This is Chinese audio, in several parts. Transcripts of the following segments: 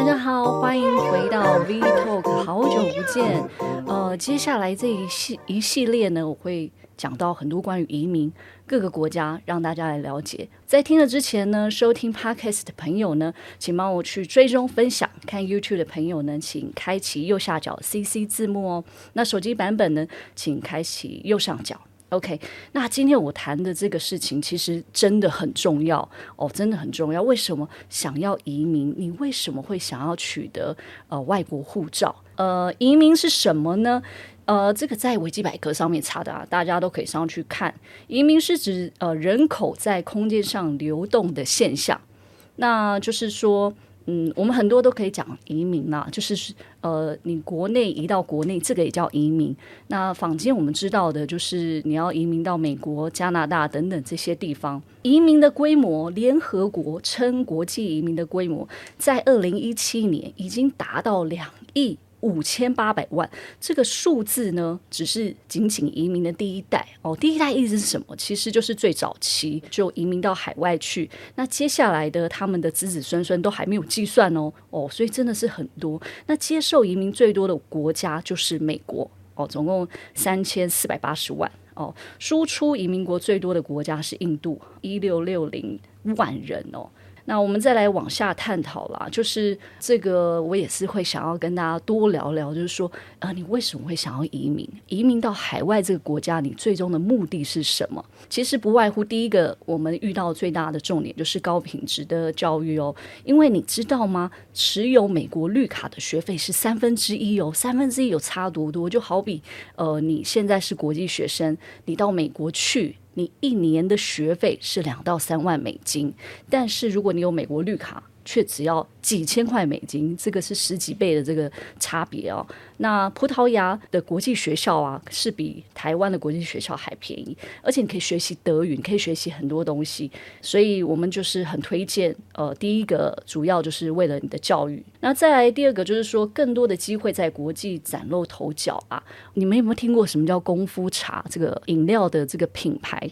大家好，欢迎回到 V Talk，好久不见。呃，接下来这一系一系列呢，我会讲到很多关于移民各个国家，让大家来了解。在听了之前呢，收听 Podcast 的朋友呢，请帮我去追踪分享；看 YouTube 的朋友呢，请开启右下角 CC 字幕哦。那手机版本呢，请开启右上角。OK，那今天我谈的这个事情其实真的很重要哦，真的很重要。为什么想要移民？你为什么会想要取得呃外国护照？呃，移民是什么呢？呃，这个在维基百科上面查的啊，大家都可以上去看。移民是指呃人口在空间上流动的现象，那就是说。嗯，我们很多都可以讲移民啦，就是呃，你国内移到国内，这个也叫移民。那坊间我们知道的，就是你要移民到美国、加拿大等等这些地方。移民的规模，联合国称国际移民的规模，在二零一七年已经达到两亿。五千八百万这个数字呢，只是仅仅移民的第一代哦。第一代意思是什么？其实就是最早期就移民到海外去。那接下来的他们的子子孙孙都还没有计算哦哦，所以真的是很多。那接受移民最多的国家就是美国哦，总共三千四百八十万哦。输出移民国最多的国家是印度，一六六零万人哦。那我们再来往下探讨啦，就是这个我也是会想要跟大家多聊聊，就是说，呃，你为什么会想要移民？移民到海外这个国家，你最终的目的是什么？其实不外乎第一个，我们遇到最大的重点就是高品质的教育哦。因为你知道吗？持有美国绿卡的学费是三分之一哦，三分之一有差多多？就好比呃，你现在是国际学生，你到美国去。你一年的学费是两到三万美金，但是如果你有美国绿卡，却只要几千块美金，这个是十几倍的这个差别哦。那葡萄牙的国际学校啊，是比台湾的国际学校还便宜，而且你可以学习德语，你可以学习很多东西，所以我们就是很推荐。呃，第一个主要就是为了你的教育，那再来第二个就是说，更多的机会在国际崭露头角啊。你们有没有听过什么叫功夫茶这个饮料的这个品牌？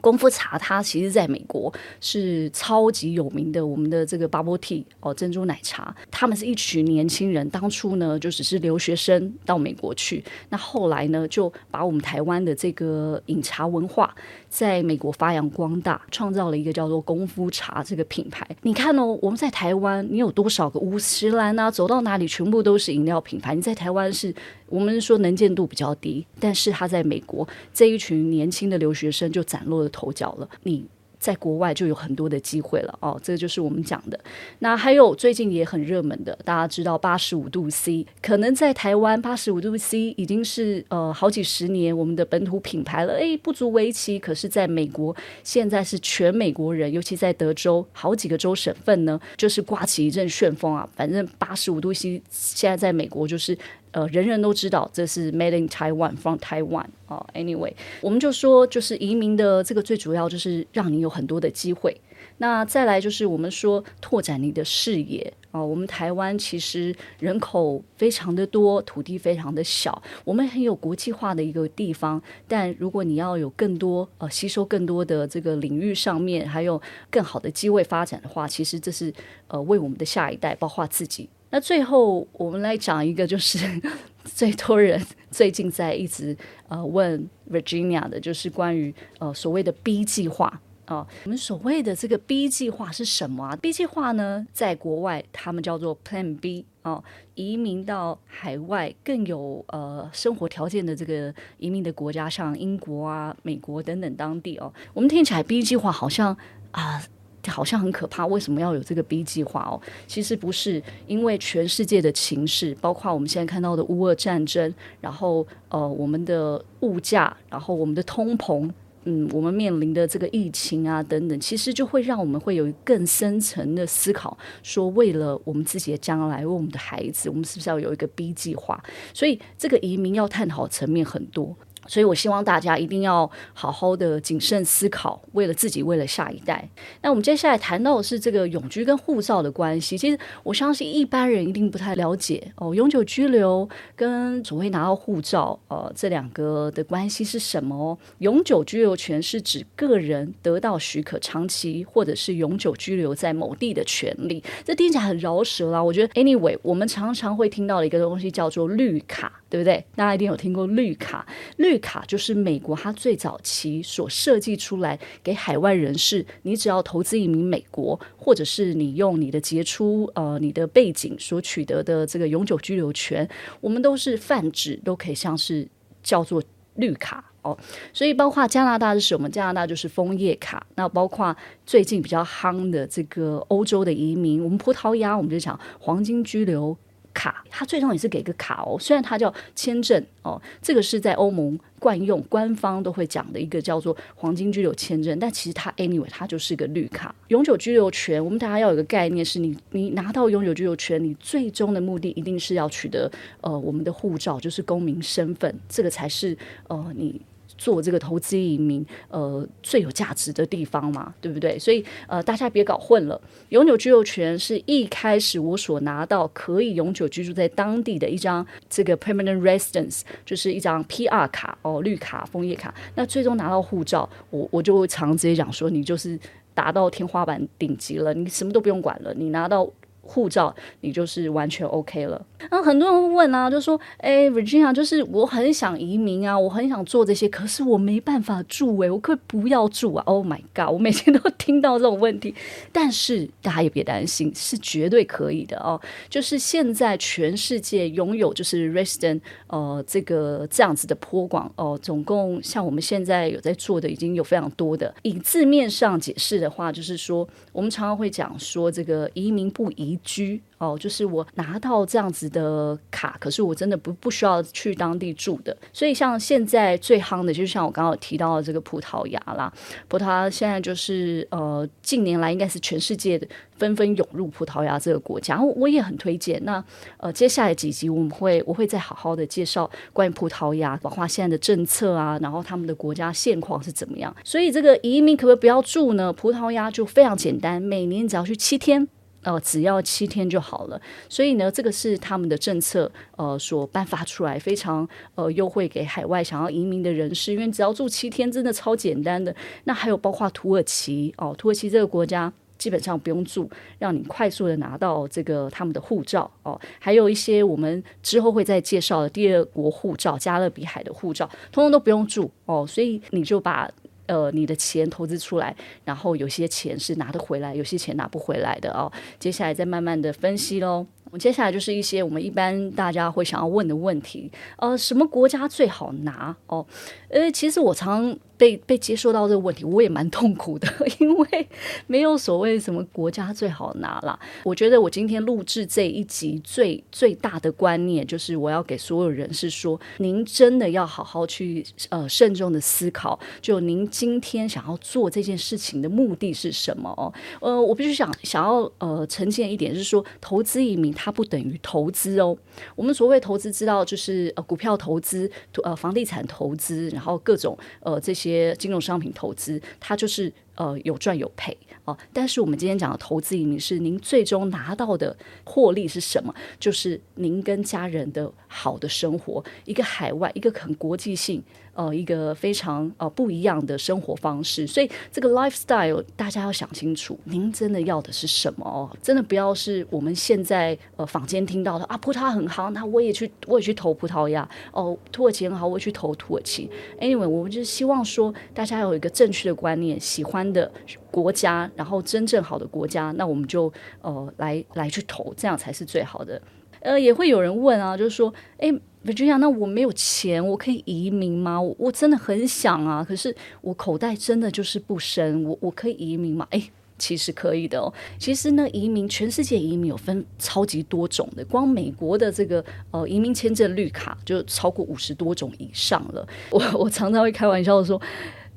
功夫茶，它其实在美国是超级有名的。我们的这个 bubble tea 哦，珍珠奶茶，他们是一群年轻人，当初呢就只是留学生到美国去，那后来呢就把我们台湾的这个饮茶文化在美国发扬光大，创造了一个叫做功夫茶这个品牌。你看哦，我们在台湾，你有多少个五十岚啊？走到哪里全部都是饮料品牌。你在台湾是。我们说能见度比较低，但是他在美国这一群年轻的留学生就展露了头角了。你。在国外就有很多的机会了哦，这个就是我们讲的。那还有最近也很热门的，大家知道八十五度 C，可能在台湾八十五度 C 已经是呃好几十年我们的本土品牌了，诶，不足为奇。可是在美国现在是全美国人，尤其在德州好几个州省份呢，就是刮起一阵旋风啊。反正八十五度 C 现在在美国就是。呃，人人都知道这是 Made in Taiwan from Taiwan 啊。Anyway，我们就说，就是移民的这个最主要就是让你有很多的机会。那再来就是我们说拓展你的视野啊。我们台湾其实人口非常的多，土地非常的小，我们很有国际化的一个地方。但如果你要有更多呃吸收更多的这个领域上面，还有更好的机会发展的话，其实这是呃为我们的下一代，包括自己。那最后，我们来讲一个，就是 最多人最近在一直呃问 Virginia 的，就是关于呃所谓的 B 计划啊、我们所谓的这个 B 计划是什么啊？B 计划呢，在国外他们叫做 Plan B 啊、移民到海外更有呃生活条件的这个移民的国家，像英国啊、美国等等当地哦。我们听起来 B 计划好像啊。好像很可怕，为什么要有这个 B 计划哦？其实不是，因为全世界的情势，包括我们现在看到的乌俄战争，然后呃，我们的物价，然后我们的通膨，嗯，我们面临的这个疫情啊等等，其实就会让我们会有更深层的思考，说为了我们自己的将来，为我们的孩子，我们是不是要有一个 B 计划？所以这个移民要探讨层面很多。所以，我希望大家一定要好好的谨慎思考，为了自己，为了下一代。那我们接下来谈到的是这个永居跟护照的关系。其实，我相信一般人一定不太了解哦，永久居留跟所谓拿到护照，呃，这两个的关系是什么？永久居留权是指个人得到许可，长期或者是永久居留在某地的权利。这听起来很饶舌啦。我觉得，anyway，我们常常会听到的一个东西叫做绿卡，对不对？大家一定有听过绿卡，绿。卡就是美国，它最早期所设计出来给海外人士，你只要投资移民美国，或者是你用你的杰出呃你的背景所取得的这个永久居留权，我们都是泛指，都可以像是叫做绿卡哦。所以包括加拿大是什么？加拿大就是枫叶卡。那包括最近比较夯的这个欧洲的移民，我们葡萄牙我们就讲黄金居留。卡，它最终也是给个卡哦，虽然它叫签证哦，这个是在欧盟惯用，官方都会讲的一个叫做黄金居留签证，但其实它 anyway 它就是个绿卡。永久居留权，我们大家要有个概念，是你你拿到永久居留权，你最终的目的一定是要取得呃我们的护照，就是公民身份，这个才是呃你。做这个投资移民，呃，最有价值的地方嘛，对不对？所以，呃，大家别搞混了。永久居留权是一开始我所拿到可以永久居住在当地的一张这个 permanent residence，就是一张 PR 卡哦，绿卡、枫叶卡。那最终拿到护照，我我就会常常直接讲说，你就是达到天花板顶级了，你什么都不用管了，你拿到。护照，你就是完全 OK 了。那很多人会问啊，就说：“哎，Virginia，就是我很想移民啊，我很想做这些，可是我没办法住哎，我可以不要住啊？”Oh my god，我每天都听到这种问题。但是大家也别担心，是绝对可以的哦。就是现在全世界拥有就是 resident 呃这个这样子的坡广哦、总共像我们现在有在做的已经有非常多的。以字面上解释的话，就是说我们常常会讲说这个移民不移居哦，就是我拿到这样子的卡，可是我真的不不需要去当地住的。所以像现在最夯的，就是像我刚刚提到的这个葡萄牙啦，葡萄牙现在就是呃近年来应该是全世界的纷纷涌入葡萄牙这个国家，我我也很推荐。那呃接下来几集我们会我会再好好的介绍关于葡萄牙，包括现在的政策啊，然后他们的国家现况是怎么样。所以这个移民可不可以不要住呢？葡萄牙就非常简单，每年只要去七天。呃，只要七天就好了，所以呢，这个是他们的政策，呃，所颁发出来非常呃优惠给海外想要移民的人士，因为只要住七天，真的超简单的。那还有包括土耳其哦，土耳其这个国家基本上不用住，让你快速的拿到这个他们的护照哦，还有一些我们之后会再介绍的第二国护照，加勒比海的护照，通通都不用住哦，所以你就把。呃，你的钱投资出来，然后有些钱是拿得回来，有些钱拿不回来的哦。接下来再慢慢的分析喽。我接下来就是一些我们一般大家会想要问的问题。呃，什么国家最好拿？哦，呃，其实我常。被被接受到这个问题，我也蛮痛苦的，因为没有所谓什么国家最好拿啦。我觉得我今天录制这一集最最大的观念，就是我要给所有人是说，您真的要好好去呃慎重的思考，就您今天想要做这件事情的目的是什么哦？呃，我必须想想要呃呈现一点是说，投资移民它不等于投资哦。我们所谓投资，知道就是呃股票投资、呃房地产投资，然后各种呃这些。金融商品投资，它就是呃有赚有赔哦。但是我们今天讲的投资移民是您最终拿到的获利是什么？就是您跟家人的好的生活，一个海外，一个很国际性。呃，一个非常呃不一样的生活方式，所以这个 lifestyle 大家要想清楚，您真的要的是什么哦？真的不要是我们现在呃坊间听到的啊，葡萄很好，那我也去我也去投葡萄牙哦，土耳其很好，我也去投土耳其。Anyway，我们就是希望说大家有一个正确的观念，喜欢的国家，然后真正好的国家，那我们就呃来来去投，这样才是最好的。呃，也会有人问啊，就是说，哎。文君雅那我没有钱，我可以移民吗？我我真的很想啊，可是我口袋真的就是不深，我我可以移民吗？诶，其实可以的哦。其实呢，移民全世界移民有分超级多种的，光美国的这个呃移民签证绿卡就超过五十多种以上了。我我常常会开玩笑说。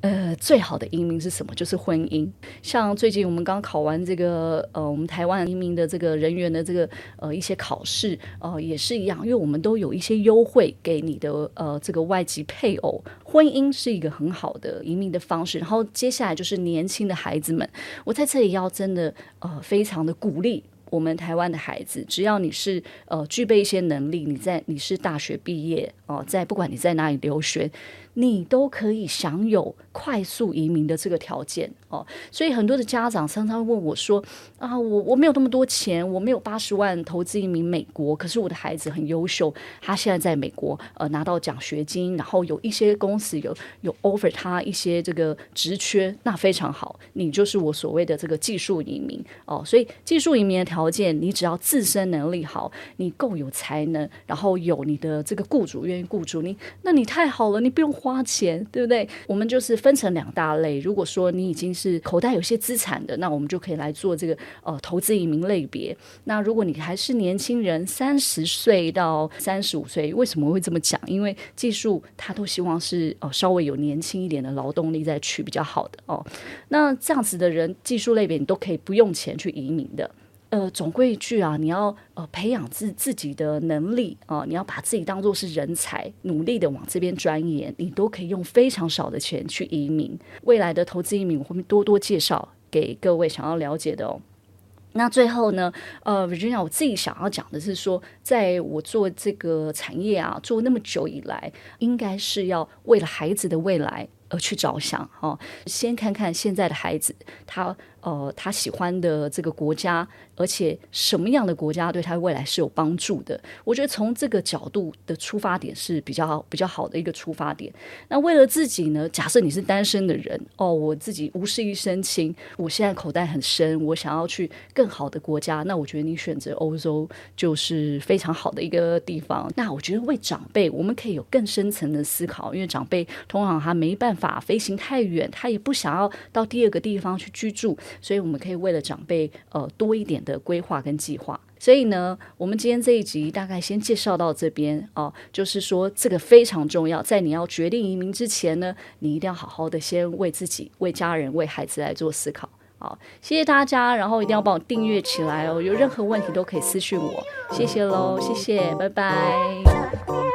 呃，最好的移民是什么？就是婚姻。像最近我们刚考完这个呃，我们台湾移民的这个人员的这个呃一些考试，呃，也是一样，因为我们都有一些优惠给你的呃这个外籍配偶。婚姻是一个很好的移民的方式。然后接下来就是年轻的孩子们，我在这里要真的呃非常的鼓励我们台湾的孩子，只要你是呃具备一些能力，你在你是大学毕业哦、在不管你在哪里留学。你都可以享有快速移民的这个条件哦，所以很多的家长常常问我说：“啊，我我没有那么多钱，我没有八十万投资移民美国，可是我的孩子很优秀，他现在在美国呃拿到奖学金，然后有一些公司有有 offer 他一些这个职缺，那非常好，你就是我所谓的这个技术移民哦。所以技术移民的条件，你只要自身能力好，你够有才能，然后有你的这个雇主愿雇主你，那你太好了，你不用。花钱对不对？我们就是分成两大类。如果说你已经是口袋有些资产的，那我们就可以来做这个呃投资移民类别。那如果你还是年轻人，三十岁到三十五岁，为什么会这么讲？因为技术他都希望是呃稍微有年轻一点的劳动力再去比较好的哦。那这样子的人，技术类别你都可以不用钱去移民的。呃，总归一句啊，你要呃培养自自己的能力啊，你要把自己当做是人才，努力的往这边钻研，你都可以用非常少的钱去移民。未来的投资移民，我会多多介绍给各位想要了解的哦。那最后呢，呃，Virginia，我自己想要讲的是说，在我做这个产业啊，做那么久以来，应该是要为了孩子的未来而去着想哦。先看看现在的孩子，他。呃，他喜欢的这个国家，而且什么样的国家对他未来是有帮助的？我觉得从这个角度的出发点是比较比较好的一个出发点。那为了自己呢？假设你是单身的人，哦，我自己无事一身轻，我现在口袋很深，我想要去更好的国家，那我觉得你选择欧洲就是非常好的一个地方。那我觉得为长辈，我们可以有更深层的思考，因为长辈通常他没办法飞行太远，他也不想要到第二个地方去居住。所以我们可以为了长辈呃多一点的规划跟计划。所以呢，我们今天这一集大概先介绍到这边哦、就是说这个非常重要，在你要决定移民之前呢，你一定要好好的先为自己、为家人、为孩子来做思考。好，谢谢大家，然后一定要帮我订阅起来哦，有任何问题都可以私讯我。谢谢喽，谢谢，拜拜。